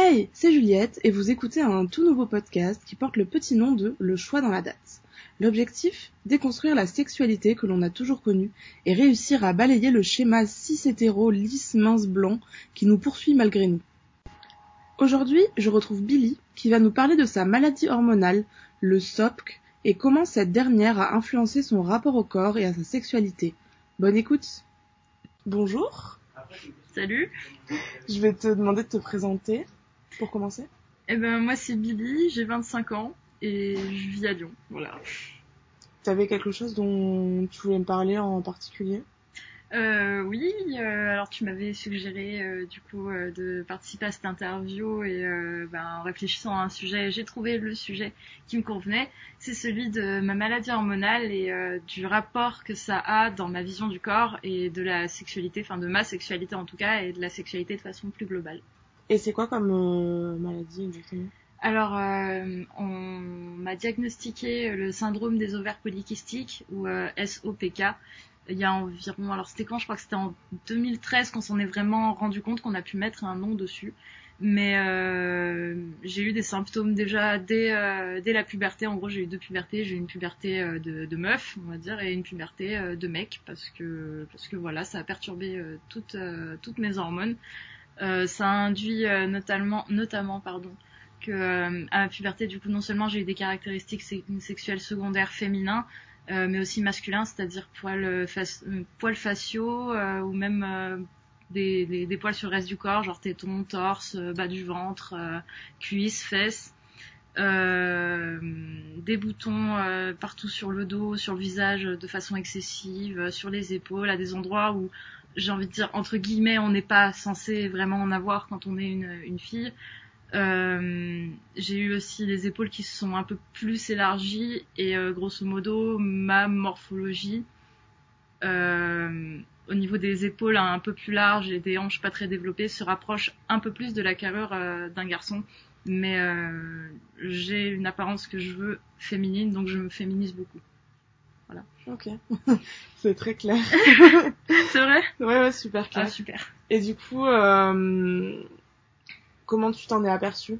Hey, c'est Juliette et vous écoutez un tout nouveau podcast qui porte le petit nom de Le choix dans la date. L'objectif? Déconstruire la sexualité que l'on a toujours connue et réussir à balayer le schéma cis-hétéro lisse mince blanc qui nous poursuit malgré nous. Aujourd'hui, je retrouve Billy qui va nous parler de sa maladie hormonale, le SOPC, et comment cette dernière a influencé son rapport au corps et à sa sexualité. Bonne écoute Bonjour Salut Je vais te demander de te présenter pour commencer. Eh ben moi c'est Billy, j'ai 25 ans et je vis à Lyon. Voilà. Tu avais quelque chose dont tu voulais me parler en particulier? Euh, oui, euh, alors tu m'avais suggéré euh, du coup euh, de participer à cette interview et ben, en réfléchissant à un sujet, j'ai trouvé le sujet qui me convenait. C'est celui de ma maladie hormonale et du rapport que ça a dans ma vision du corps et de la sexualité, enfin de ma sexualité en tout cas et de la sexualité de façon plus globale. Et c'est quoi comme maladie exactement? Alors, on m'a diagnostiqué le syndrome des ovaires polykystiques ou SOPK il y a environ, alors c'était quand? Je crois que c'était en 2013 qu'on s'en est vraiment rendu compte qu'on a pu mettre un nom dessus. Mais euh, j'ai eu des symptômes déjà dès, euh, dès la puberté. En gros, j'ai eu deux pubertés. J'ai eu une puberté euh, de, de, meuf, on va dire, et une puberté euh, de mec, parce que parce que voilà, ça a perturbé toutes toutes mes hormones. Ça a induit notamment notamment pardon que à la puberté, du coup, non seulement j'ai eu des caractéristiques sexuelles secondaires féminins, euh, mais aussi masculin, c'est-à-dire poils, euh, euh, poils faciaux ou même des, des, des, poils sur le reste du corps, genre tétons, torse, bas du ventre, cuisses, fesses. Euh, des boutons partout sur le dos, sur le visage de façon excessive, sur les épaules, à des endroits où j'ai envie de dire entre guillemets on n'est pas censé vraiment en avoir quand on est une, fille. Euh, j'ai eu aussi les épaules qui se sont un peu plus élargies et euh, grosso modo ma morphologie euh, au niveau des épaules un peu plus larges et des hanches pas très développées se rapproche un peu plus de la carrure d'un garçon mais j'ai une apparence que je veux féminine donc je me féminise beaucoup voilà. Ok. C'est très clair. C'est vrai? Ouais ouais super clair. ah, super. Et du coup Comment tu t'en es aperçu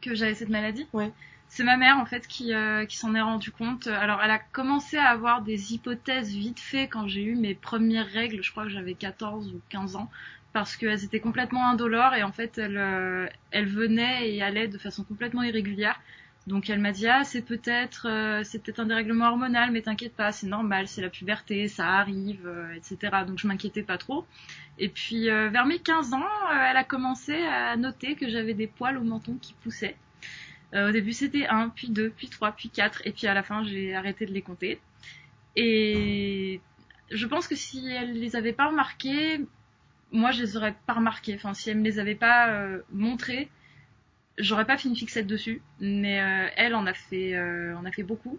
Que j'avais cette maladie? Ouais. C'est ma mère en fait qui, euh, qui s'en est rendu compte. Alors elle a commencé à avoir des hypothèses vite fait quand j'ai eu mes premières règles, je crois que j'avais 14 ou 15 ans, parce qu'elles étaient complètement indolores et en fait elles, euh, elles venaient et allaient de façon complètement irrégulière. Donc elle m'a dit ah c'est peut-être euh, c'est peut-être un dérèglement hormonal mais t'inquiète pas c'est normal c'est la puberté ça arrive euh, etc donc je m'inquiétais pas trop. Et puis euh, vers mes 15 ans elle a commencé à noter que j'avais des poils au menton qui poussaient. Au début c'était 1 puis 2 puis 3 puis 4 et puis à la fin j'ai arrêté de les compter. Et je pense que si elle les avait pas remarqués moi je les aurais pas remarqués. Enfin si elle me les avait pas montrés J'aurais pas fait une fixette dessus, mais euh, elle en a fait, euh, en a fait beaucoup.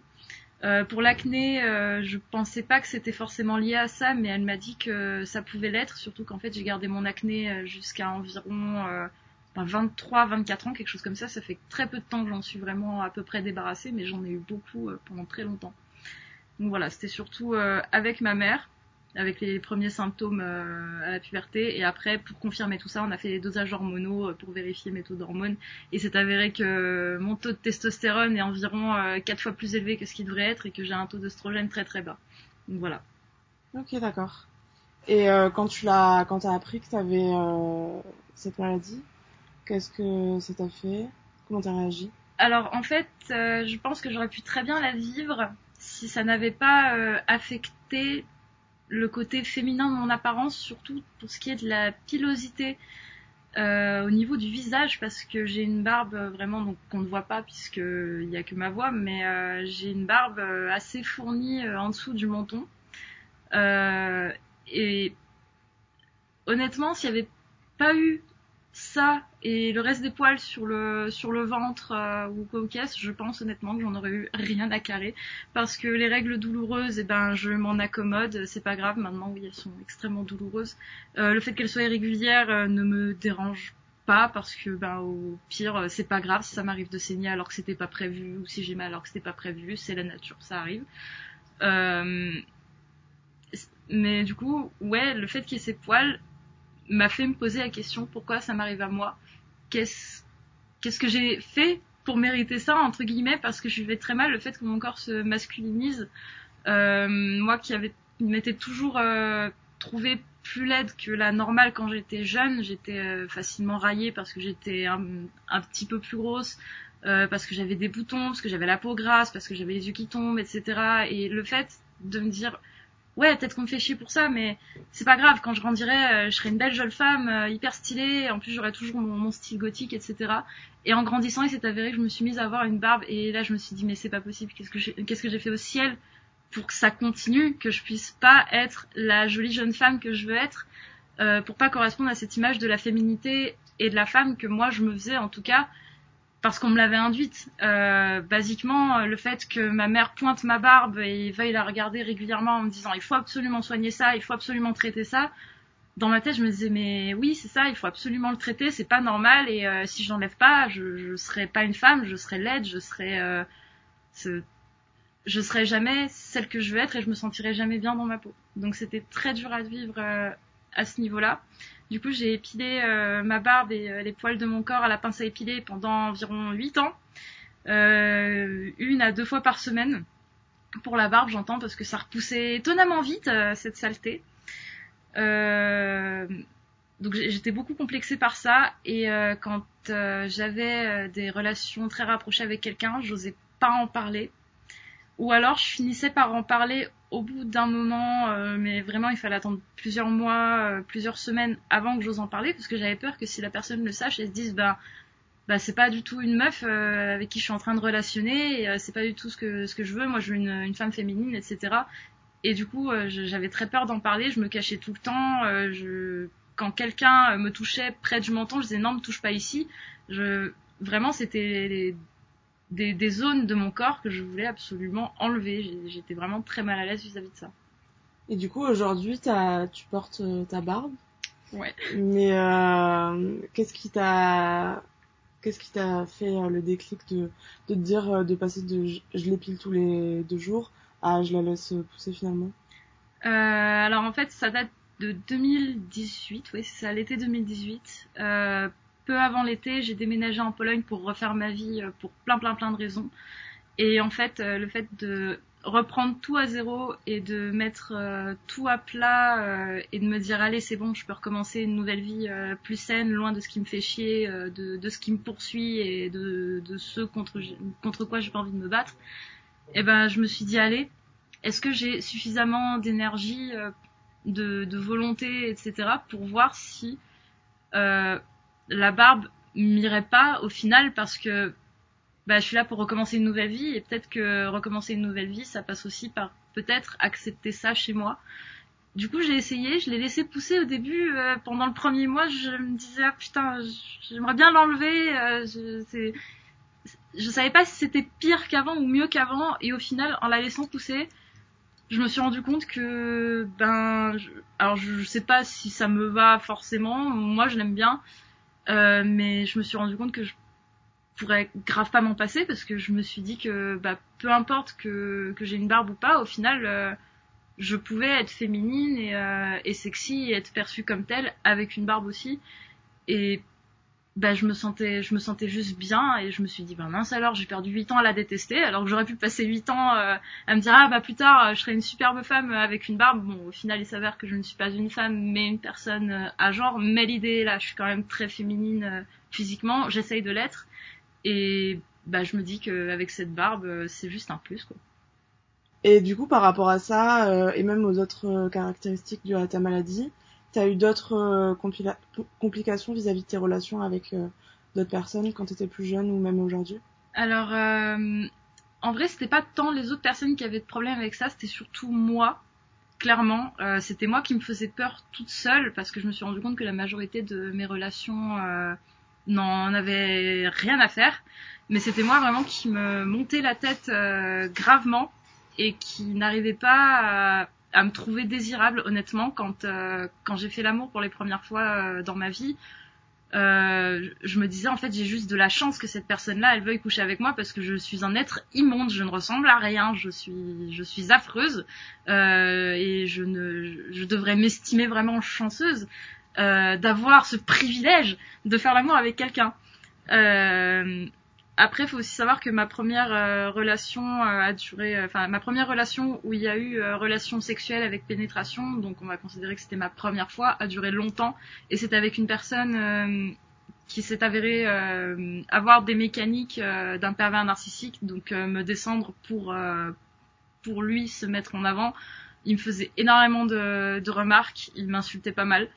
Euh, pour l'acné, je pensais pas que c'était forcément lié à ça, mais elle m'a dit que ça pouvait l'être, surtout qu'en fait j'ai gardé mon acné jusqu'à environ 23, 24 ans, quelque chose comme ça. Ça fait très peu de temps que j'en suis vraiment à peu près débarrassée, mais j'en ai eu beaucoup pendant très longtemps. Donc voilà, c'était surtout avec ma mère avec les premiers symptômes euh, à la puberté. Et après, pour confirmer tout ça, on a fait des dosages hormonaux euh, pour vérifier mes taux d'hormones. Et c'est avéré que mon taux de testostérone est environ 4 euh, fois plus élevé que ce qu'il devrait être et que j'ai un taux d'œstrogène très très bas. Donc voilà. Ok, d'accord. Et quand tu l'as, quand t'as appris que t'avais euh, cette maladie, qu'est-ce que ça t'a fait? Comment t'as réagi? Alors en fait, je pense que j'aurais pu très bien la vivre si ça n'avait pas affecté le côté féminin de mon apparence, surtout pour ce qui est de la pilosité euh, au niveau du visage, parce que j'ai une barbe euh, vraiment qu'on ne voit pas puisque il y a que ma voix, mais euh, j'ai une barbe assez fournie en dessous du menton. et honnêtement, s'il n'y avait pas eu ça et le reste des poils sur le sur le ventre euh, ou quoi caisse, je pense honnêtement que j'en aurais eu rien à carrer parce que les règles douloureuses, eh ben je m'en accommode, c'est pas grave. Maintenant oui, elles sont extrêmement douloureuses. Euh, le fait qu'elles soient irrégulières euh, ne me dérange pas parce que ben au pire c'est pas grave si ça m'arrive de saigner alors que c'était pas prévu ou si j'ai mal alors que c'était pas prévu, c'est la nature, ça arrive. mais du coup, ouais, le fait qu'il y ait ces poils, m'a fait me poser la question pourquoi ça m'arrive à moi? Qu'est-ce qu'est-ce que j'ai fait pour mériter ça entre guillemets parce que je vivais très mal le fait que mon corps se masculinise. Euh, moi qui avait m'étais toujours euh, trouvé plus laide que la normale quand j'étais jeune, j'étais euh, facilement raillée parce que j'étais un, un, petit peu plus grosse, euh, parce que j'avais des boutons, parce que j'avais la peau grasse, parce que j'avais les yeux qui tombent, etc. Et le fait de me dire ouais, peut-être qu'on me fait chier pour ça, mais c'est pas grave. Quand je grandirai, euh, je serai une belle jeune femme, euh, hyper stylée. En plus, j'aurai toujours mon, style gothique, etc. Et en grandissant, il s'est avéré que je me suis mise à avoir une barbe. Et là, je me suis dit, mais c'est pas possible. Qu'est-ce que j'ai, qu'est-ce que j'ai fait au ciel pour que ça continue, que je puisse pas être la jolie jeune femme que je veux être, euh, pour pas correspondre à cette image de la féminité et de la femme que moi je me faisais en tout cas parce qu'on me l'avait induite. Euh, basiquement, le fait que ma mère pointe ma barbe et veuille la regarder régulièrement en me disant il faut absolument soigner ça, il faut absolument traiter ça. Dans ma tête, je me disais mais oui c'est ça, il faut absolument le traiter, c'est pas normal et euh, si je l'enlève pas, je, je serai pas une femme, je serai laide, je serai euh, je serai jamais celle que je veux être et je me sentirai jamais bien dans ma peau. Donc c'était très dur à vivre euh, à ce niveau-là. Du coup, j'ai épilé euh, ma barbe et euh, les poils de mon corps à la pince à épiler pendant environ 8 ans. Euh, une à deux fois par semaine. Pour la barbe, j'entends, parce que ça repoussait étonnamment vite, cette saleté. donc j'étais beaucoup complexée par ça. Et quand j'avais des relations très rapprochées avec quelqu'un, j'osais pas en parler. Ou alors je finissais par en parler au bout d'un moment, euh, mais vraiment il fallait attendre plusieurs mois, euh, plusieurs semaines avant que j'ose en parler, parce que j'avais peur que si la personne le sache, elle se dise bah bah c'est pas du tout une meuf euh, avec qui je suis en train de relationner, et c'est pas du tout ce que ce que je veux. Moi je veux une, une femme féminine, etc. Et du coup j'avais très peur d'en parler, je me cachais tout le temps. je quand quelqu'un me touchait près du menton, je disais non me touche pas ici. Je vraiment c'était des, des, zones de mon corps que je voulais absolument enlever. J'étais vraiment très mal à l'aise vis-à-vis de ça. Et du coup, aujourd'hui, tu portes euh, ta barbe? Ouais. Mais euh, qu'est-ce qui t'a qu'est-ce qui t'a fait euh, le déclic de, de te dire de passer de je, je l'épile tous les deux jours à je la laisse pousser finalement? Euh, Alors en fait, ça date de 2018, oui, c'est ça, l'été 2018. Euh, peu avant l'été, j'ai déménagé en Pologne pour refaire ma vie euh, pour plein plein plein de raisons. Et en fait, euh, le fait de reprendre tout à zéro et de mettre euh, tout à plat et de me dire allez c'est bon je peux recommencer une nouvelle vie plus saine loin de ce qui me fait chier de, ce qui me poursuit et de, de ce contre contre quoi j'ai pas envie de me battre et eh ben je me suis dit allez est-ce que j'ai suffisamment d'énergie de, de volonté etc pour voir si la barbe m'irait pas au final parce que bah, je suis là pour recommencer une nouvelle vie et peut-être que recommencer une nouvelle vie, ça passe aussi par peut-être accepter ça chez moi. Du coup, j'ai essayé, je l'ai laissé pousser au début. Euh, pendant le premier mois, je me disais ah putain, j'aimerais bien l'enlever. Euh, je, savais pas si c'était pire qu'avant ou mieux qu'avant. Et au final, en la laissant pousser, je me suis rendu compte que ben, je, alors je sais pas si ça me va forcément. Moi, je l'aime bien. Euh, mais je me suis rendu compte que je pourrais grave pas m'en passer parce que je me suis dit que bah, peu importe que, que j'ai une barbe ou pas, au final, euh, je pouvais être féminine et, euh, et sexy et être perçue comme telle avec une barbe aussi. Bah, je me sentais je me sentais juste bien et je me suis dit bah mince alors j'ai perdu 8 ans à la détester alors que j'aurais pu passer 8 ans euh, à me dire ah bah plus tard je serai une superbe femme avec une barbe. Bon au final il s'avère que je ne suis pas une femme mais une personne euh, à genre mais l'idée là je suis quand même très féminine euh, physiquement j'essaye de l'être. Et bah je me dis qu'avec cette barbe c'est juste un plus quoi. Et du coup par rapport à ça et même aux autres caractéristiques de ta maladie T'as eu d'autres euh, complications vis-à-vis de tes relations avec euh, d'autres personnes quand t'étais plus jeune ou même aujourd'hui? Alors, euh, en vrai, c'était pas tant les autres personnes qui avaient de problèmes avec ça, c'était surtout moi. Clairement, c'était moi qui me faisais peur toute seule parce que je me suis rendu compte que la majorité de mes relations n'en avaient rien à faire. Mais c'était moi vraiment qui me montait la tête gravement et qui n'arrivait pas à à me trouver désirable honnêtement quand euh, quand j'ai fait l'amour pour les premières fois euh, dans ma vie euh, je me disais en fait j'ai juste de la chance que cette personne là elle veuille coucher avec moi parce que je suis un être immonde. Je ne ressemble à rien. Je suis je suis affreuse et je ne je devrais m'estimer vraiment chanceuse d'avoir ce privilège de faire l'amour avec quelqu'un après, il faut aussi savoir que ma première euh, relation euh, a duré, euh, enfin ma première relation où il y a eu relation sexuelle avec pénétration, donc on va considérer que c'était ma première fois, a duré longtemps et c'est avec une personne qui s'est avérée avoir des mécaniques d'un pervers narcissique, donc me descendre pour pour lui se mettre en avant. Il me faisait énormément de remarques, il m'insultait pas mal.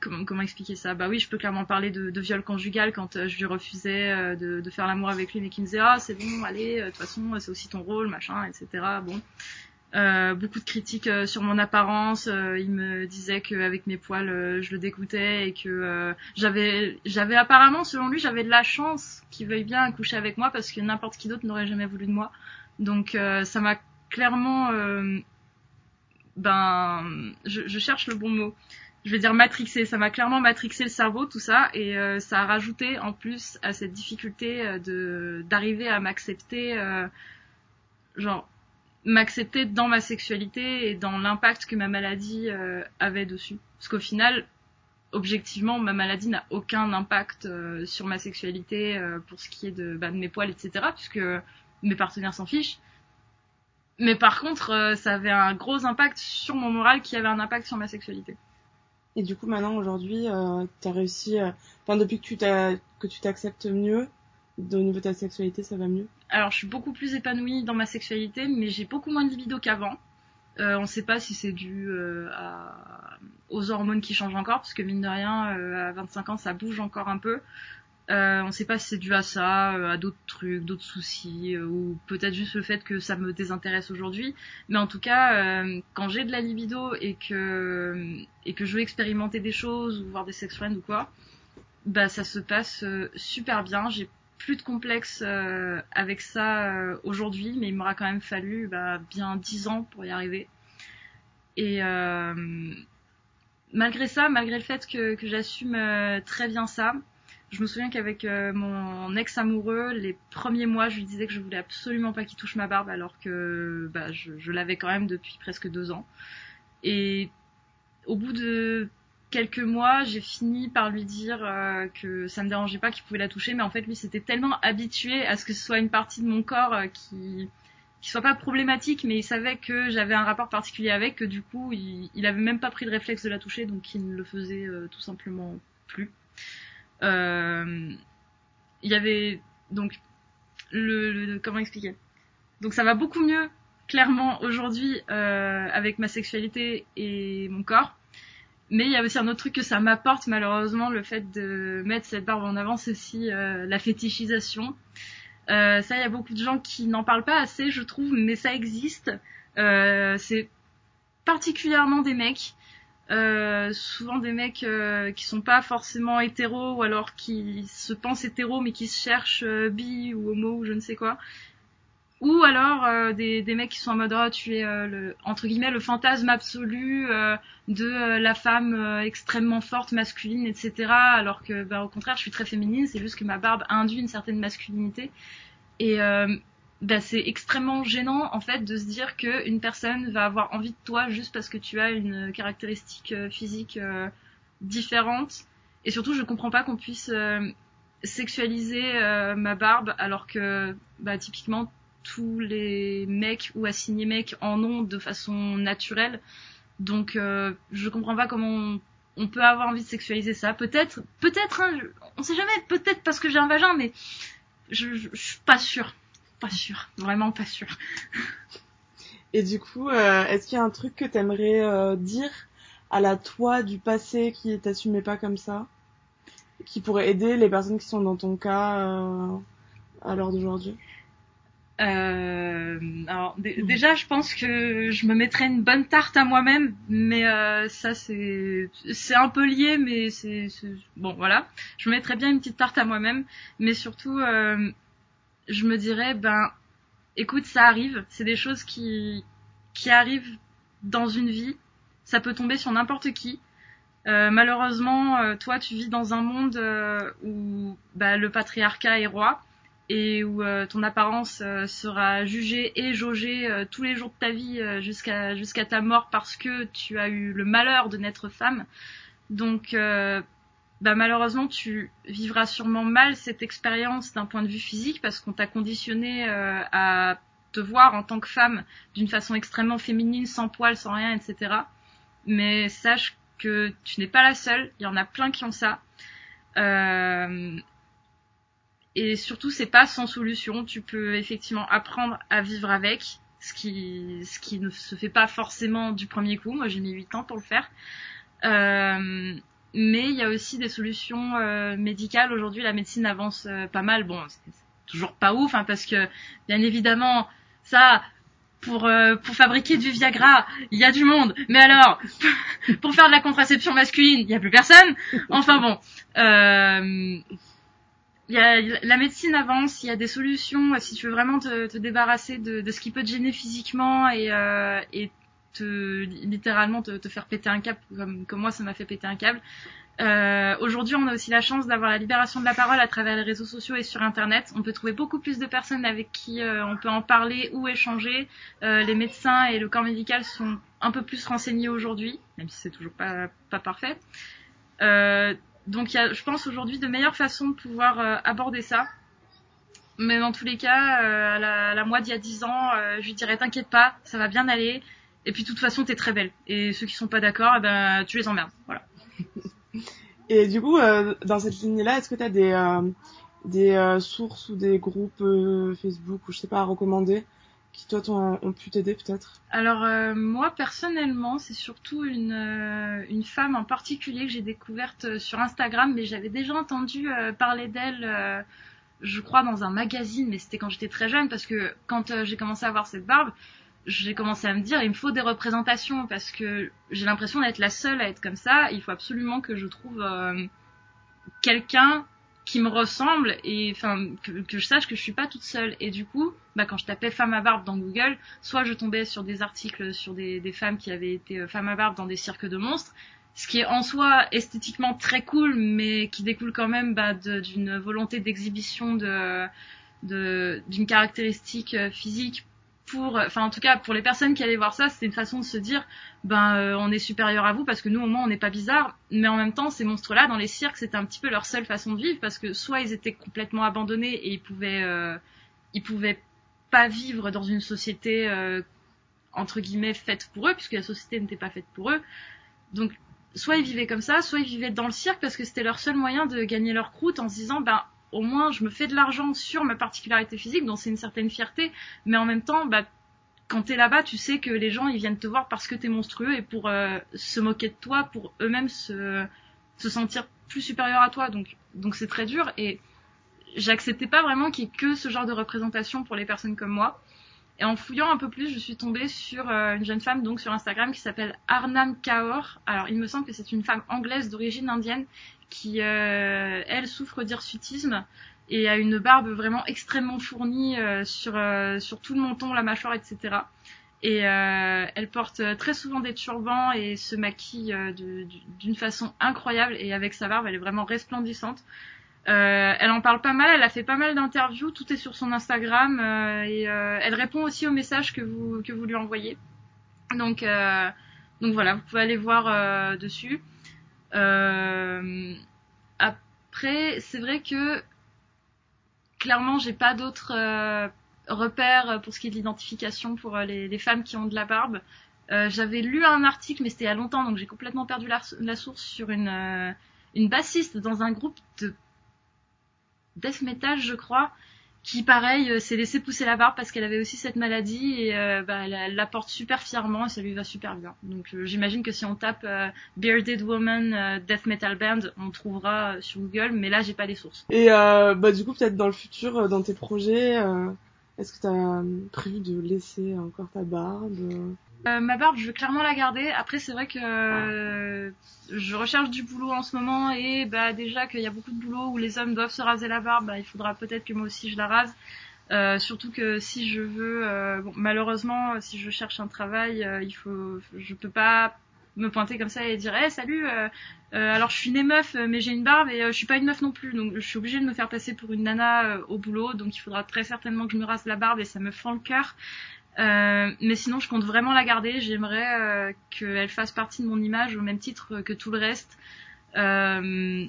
Comment, expliquer ça? Bah oui, je peux clairement parler de, viol conjugal quand euh, je lui refusais euh, de, faire l'amour avec lui, mais qu'il me disait ah c'est bon, allez, euh, de toute façon c'est aussi ton rôle, machin, etc. Bon, beaucoup de critiques sur mon apparence. il me disait qu'avec mes poils, je le dégoûtais et que j'avais, j'avais apparemment, selon lui, j'avais de la chance qu'il veuille bien coucher avec moi parce que n'importe qui d'autre n'aurait jamais voulu de moi. Donc ça m'a clairement, ben, je, cherche le bon mot je vais dire matrixé, ça m'a clairement matrixé le cerveau tout ça et euh, ça a rajouté en plus à cette difficulté euh, de d'arriver à m'accepter euh, genre m'accepter dans ma sexualité et dans l'impact que ma maladie avait dessus. Parce qu'au final objectivement ma maladie n'a aucun impact sur ma sexualité pour ce qui est de, bah, de mes poils etc puisque mes partenaires s'en fichent. Mais par contre ça avait un gros impact sur mon moral qui avait un impact sur ma sexualité et du coup, maintenant, aujourd'hui, euh, tu as réussi, euh, enfin, depuis que tu que tu t'acceptes mieux, au niveau de ta sexualité, ça va mieux? Alors, je suis beaucoup plus épanouie dans ma sexualité, mais j'ai beaucoup moins de libido qu'avant. Euh, on ne sait pas si c'est dû euh, aux hormones qui changent encore, parce que mine de rien, à 25 ans, ça bouge encore un peu. Euh, on ne sait pas si c'est dû à ça, euh, à d'autres trucs, d'autres soucis, euh, ou peut-être juste le fait que ça me désintéresse aujourd'hui. Mais en tout cas, quand j'ai de la libido et que je veux expérimenter des choses ou voir des sex friends ou quoi, bah ça se passe super bien. J'ai plus de complexe avec ça aujourd'hui, mais il m'aura quand même fallu bah, bien dix ans pour y arriver. Et malgré ça, malgré le fait que j'assume très bien ça, je me souviens qu'avec euh, mon ex amoureux, les premiers mois, je lui disais que je voulais absolument pas qu'il touche ma barbe, alors que bah, je, l'avais quand même depuis presque deux ans. Et au bout de quelques mois, j'ai fini par lui dire euh, que ça me dérangeait pas qu'il pouvait la toucher, mais en fait, lui, c'était tellement habitué à ce que ce soit une partie de mon corps euh, qui qui soit pas problématique, mais il savait que j'avais un rapport particulier avec, que du coup, il, il avait même pas pris le réflexe de la toucher, donc il ne le faisait tout simplement plus. Euh, il y avait donc le, comment expliquer? Donc ça va beaucoup mieux clairement aujourd'hui euh, avec ma sexualité et mon corps. Mais il y a aussi un autre truc que ça m'apporte malheureusement le fait de mettre cette barbe en avant c'est aussi euh, la fétichisation. Euh, ça il y a beaucoup de gens qui n'en parlent pas assez je trouve mais ça existe. Euh, c'est particulièrement des mecs euh, souvent des mecs euh, qui sont pas forcément hétéros ou alors qui se pensent hétéros mais qui se cherchent euh, bi ou homo ou je ne sais quoi. Ou alors des, des mecs qui sont en mode oh, tu es le entre guillemets le fantasme absolu de la femme extrêmement forte masculine etc alors que bah, au contraire je suis très féminine c'est juste que ma barbe induit une certaine masculinité. Et bah, c'est extrêmement gênant en fait de se dire que une personne va avoir envie de toi juste parce que tu as une caractéristique euh, physique euh, différente. Et surtout je comprends pas qu'on puisse euh, sexualiser ma barbe alors que bah, typiquement tous les mecs ou assignés mecs en ont de façon naturelle. Donc je comprends pas comment on, peut avoir envie de sexualiser ça. Peut-être peut-être hein, on sait jamais peut-être parce que j'ai un vagin mais je, je, je suis pas sûre pas sûr, vraiment pas sûr. Et du coup, euh, est-ce qu'il y a un truc que t'aimerais euh, dire à la toi du passé qui t'assumait pas comme ça, qui pourrait aider les personnes qui sont dans ton cas euh, à l'heure d'aujourd'hui? Euh, alors déjà, je pense que je me mettrais une bonne tarte à moi-même, mais ça c'est c'est un peu lié, mais c'est bon voilà. Je me mettrais bien une petite tarte à moi-même, mais surtout je me dirais, ben, écoute, ça arrive, c'est des choses qui, qui arrivent dans une vie, ça peut tomber sur n'importe qui. Euh, malheureusement, euh, toi, tu vis dans un monde euh, où bah, le patriarcat est roi et où ton apparence sera jugée et jaugée tous les jours de ta vie jusqu'à jusqu'à ta mort parce que tu as eu le malheur de naître femme. Donc bah malheureusement tu vivras sûrement mal cette expérience d'un point de vue physique parce qu'on t'a conditionné euh, à te voir en tant que femme d'une façon extrêmement féminine, sans poils, sans rien, etc. Mais sache que tu n'es pas la seule, il y en a plein qui ont ça. Euh, et surtout, c'est pas sans solution. Tu peux effectivement apprendre à vivre avec, ce qui, ce qui ne se fait pas forcément du premier coup. Moi, j'ai mis 8 ans pour le faire. Euh, mais il y a aussi des solutions euh, médicales. Aujourd'hui, la médecine avance euh, pas mal. Bon, c'est toujours pas ouf, hein, parce que bien évidemment, ça, pour euh, pour fabriquer du Viagra, il y a du monde. Mais alors, pour faire de la contraception masculine, il y a plus personne. Enfin bon, euh, y a, la médecine avance. Il y a des solutions si tu veux vraiment te, te débarrasser de, de, ce qui peut te gêner physiquement et euh, et te littéralement te, faire péter un câble comme moi ça m'a fait péter un câble. Euh, Aujourd'hui, on a aussi la chance d'avoir la libération de la parole à travers les réseaux sociaux et sur Internet. On peut trouver beaucoup plus de personnes avec qui euh, on peut en parler ou échanger. Euh, les médecins et le corps médical sont un peu plus renseignés aujourd'hui, même si c'est toujours pas, parfait. Donc, je pense aujourd'hui de meilleures façons de pouvoir aborder ça. Mais dans tous les cas, à la, à la moi d'il y a 10 ans, je lui dirais t'inquiète pas, ça va bien aller. Et puis de toute façon, t'es très belle. Et ceux qui sont pas d'accord, eh ben, tu les emmerdes. Voilà. Et du coup, euh, dans cette ligne-là, est-ce que tu as des, euh, des euh, sources ou des groupes Facebook ou je sais pas à recommander qui toi ont, ont pu t'aider peut-être? Alors moi personnellement, c'est surtout une, une femme en particulier que j'ai découverte sur Instagram, mais j'avais déjà entendu parler d'elle, je crois dans un magazine, mais c'était quand j'étais très jeune parce que quand j'ai commencé à avoir cette barbe, j'ai commencé à me dire il me faut des représentations parce que j'ai l'impression d'être la seule à être comme ça. Il faut absolument que je trouve euh, quelqu'un qui me ressemble et enfin que, je sache que je suis pas toute seule. Et du coup, bah, quand je tapais femme à barbe dans Google, soit je tombais sur des articles sur des, des femmes qui avaient été euh, femmes à barbe dans des cirques de monstres, ce qui est en soi esthétiquement très cool, mais qui découle quand même bah, d'une volonté d'exhibition de d'une caractéristique euh, physique pour, enfin en tout cas pour les personnes qui allaient voir ça, c'était une façon de se dire, ben euh, on est supérieur à vous parce que nous au moins on n'est pas bizarre, mais en même temps ces monstres-là dans les cirques c'était un petit peu leur seule façon de vivre parce que soit ils étaient complètement abandonnés et ils pouvaient, euh, ils pouvaient pas vivre dans une société euh, entre guillemets faite pour eux puisque la société n'était pas faite pour eux, donc soit ils vivaient comme ça, soit ils vivaient dans le cirque parce que c'était leur seul moyen de gagner leur croûte en se disant ben au moins je me fais de l'argent sur ma particularité physique, donc c'est une certaine fierté, mais en même temps, bah, quand t'es là-bas, tu sais que les gens ils viennent te voir parce que t'es monstrueux et pour euh, se moquer de toi, pour eux-mêmes se, se sentir plus supérieurs à toi, donc donc c'est très dur et j'acceptais pas vraiment qu'il y ait que ce genre de représentation pour les personnes comme moi. Et en fouillant un peu plus, je suis tombée sur euh, une jeune femme donc sur Instagram qui s'appelle Arnam Kaur. Alors il me semble que c'est une femme anglaise d'origine indienne qui, euh, elle, souffre d'hirsutisme et a une barbe vraiment extrêmement fournie euh, sur, euh, sur tout le menton, la mâchoire, etc. Et euh, elle porte très souvent des turbans et se maquille d'une façon incroyable. Et avec sa barbe, elle est vraiment resplendissante. Euh, elle en parle pas mal, elle a fait pas mal d'interviews, tout est sur son Instagram euh, et euh, elle répond aussi aux messages que vous que vous lui envoyez. Donc donc voilà, vous pouvez aller voir dessus. Après, c'est vrai que clairement, j'ai pas d'autres repères pour ce qui est de l'identification pour les, les, femmes qui ont de la barbe. J'avais lu un article, mais c'était il y a longtemps, donc j'ai complètement perdu la, la source sur une une bassiste dans un groupe de death metal, je crois, qui pareil euh, s'est laissé pousser la barbe parce qu'elle avait aussi cette maladie et euh, bah, elle, la porte super fièrement et ça lui va super bien. Donc euh, j'imagine que si on tape Bearded Woman Death Metal Band, on trouvera sur Google, mais là j'ai pas les sources. Et bah du coup peut-être dans le futur, dans tes projets, est-ce que tu as prévu de laisser encore ta barbe euh, ma barbe, je veux clairement la garder. Après, c'est vrai que euh, je recherche du boulot en ce moment et bah déjà qu'il y a beaucoup de boulot où les hommes doivent se raser la barbe, bah, il faudra peut-être que moi aussi je la rase. Euh, surtout que si je veux, bon, malheureusement, si je cherche un travail, il faut, je peux pas me pointer comme ça et dire, hey, salut, alors je suis née meuf, mais j'ai une barbe et je suis pas une meuf non plus, donc je suis obligée de me faire passer pour une nana au boulot, donc il faudra très certainement que je me rase la barbe et ça me fend le cœur. Euh, mais sinon, je compte vraiment la garder. J'aimerais euh, qu'elle fasse partie de mon image au même titre que tout le reste. Euh,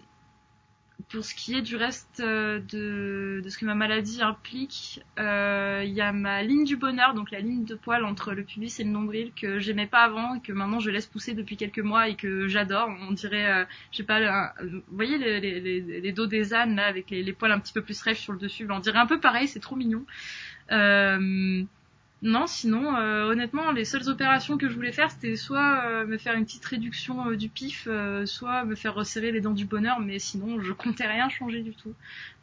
pour ce qui est du reste euh, de, de ce que ma maladie implique, euh, il y a ma ligne du bonheur, donc la ligne de poil entre le pubis et le nombril que j'aimais pas avant et que maintenant je laisse pousser depuis quelques mois et que j'adore. On dirait, je sais pas, vous voyez les, les, les, dos des ânes là avec les, poils un petit peu plus rêches sur le dessus, on dirait un peu pareil, c'est trop mignon. Euh, non, sinon, euh, honnêtement, les seules opérations que je voulais faire, c'était soit euh, me faire une petite réduction euh, du pif, soit me faire resserrer les dents du bonheur, mais sinon, je comptais rien changer du tout.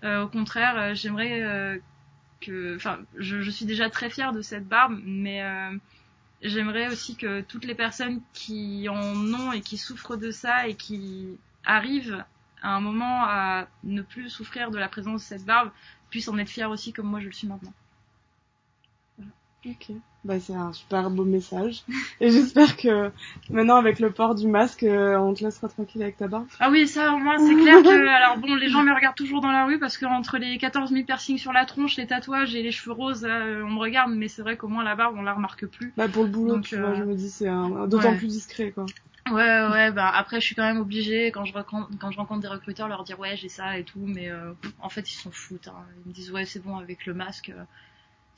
au contraire, j'aimerais que, enfin, je, je, suis déjà très fière de cette barbe, mais j'aimerais aussi que toutes les personnes qui en ont et qui souffrent de ça et qui arrivent à un moment à ne plus souffrir de la présence de cette barbe puissent en être fiers aussi comme moi je le suis maintenant. Ok, bah c'est un super beau message. Et j'espère que maintenant avec le port du masque, euh, on te laissera tranquille avec ta barbe. Ah oui, ça au moins c'est clair que... Alors bon, les gens me regardent toujours dans la rue parce que entre les 14 000 piercings sur la tronche, les tatouages et les cheveux roses, on me regarde, mais c'est vrai qu'au moins la barbe, on la remarque plus. Bah pour le boulot, Donc, tu vois, je me dis c'est un... d'autant plus discret quoi. Ouais, ouais, bah après je suis quand même obligée quand je rencontre, quand je rencontre des recruteurs leur dire ouais j'ai ça et tout, mais euh, en fait ils s'en foutent. Hein. Ils me disent ouais c'est bon avec le masque.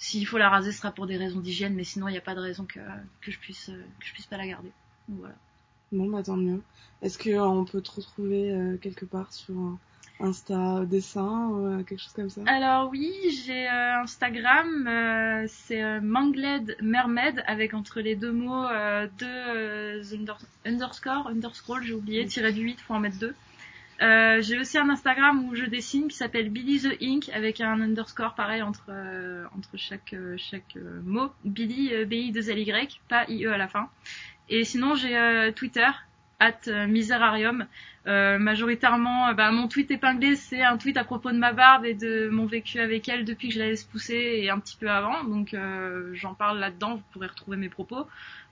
Euh, s'il faut la raser, ce sera pour des raisons d'hygiène, mais sinon, il n'y a pas de raison que, que, je puisse, que je puisse pas la garder. voilà. Bon, bah tant mieux. Est-ce qu'on peut te retrouver euh, quelque part sur Insta dessin ou euh, quelque chose comme ça? Alors oui, j'ai euh, Instagram, c'est Mangled Mermaid avec entre les deux mots deux underscore, underscroll, j'ai oublié, tiré du 8, faut en mettre deux. Euh, j'ai aussi un Instagram où je dessine qui s'appelle Billy the Ink avec un underscore pareil entre euh, entre chaque euh, chaque mot. Billy B I 2 L Y, pas I E à la fin. Et sinon j'ai Twitter at Miserarium. majoritairement, bah, mon tweet épinglé, c'est un tweet à propos de ma barbe et de mon vécu avec elle depuis que je la laisse pousser et un petit peu avant. Donc j'en parle là-dedans, vous pourrez retrouver mes propos.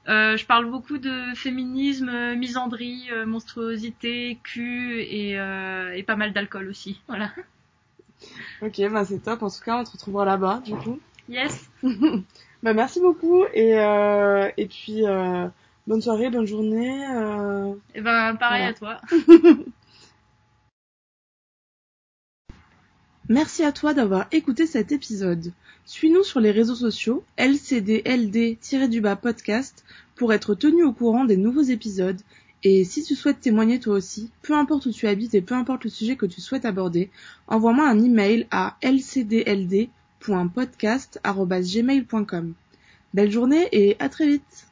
Euh, je parle beaucoup de féminisme, misandrie, euh, monstruosité, cul et, euh, et pas mal d'alcool aussi. Voilà. Ok, bah c'est top. En tout cas, on te retrouvera là-bas, du coup. Yes. bah merci beaucoup et euh, et puis euh, bonne soirée, bonne journée. Euh... Et ben pareil à toi. Merci à toi d'avoir écouté cet épisode. Suis-nous sur les réseaux sociaux LCDLD-du-bas podcast pour être tenu au courant des nouveaux épisodes. Et si tu souhaites témoigner toi aussi, peu importe où tu habites et peu importe le sujet que tu souhaites aborder, envoie-moi un email à lcdld.podcast.gmail.com. Belle journée et à très vite